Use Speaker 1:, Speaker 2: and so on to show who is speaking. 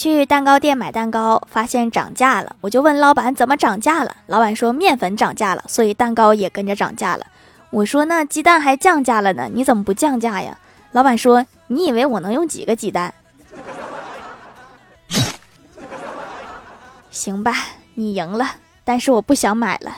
Speaker 1: 去蛋糕店买蛋糕发现涨价了。我就问老板怎么涨价了？老板说面粉涨价了所以蛋糕也跟着涨价了。我说那鸡蛋还降价了呢你怎么不降价呀？老板说你以为我能用几个鸡蛋？行吧你赢了但是我不想买了。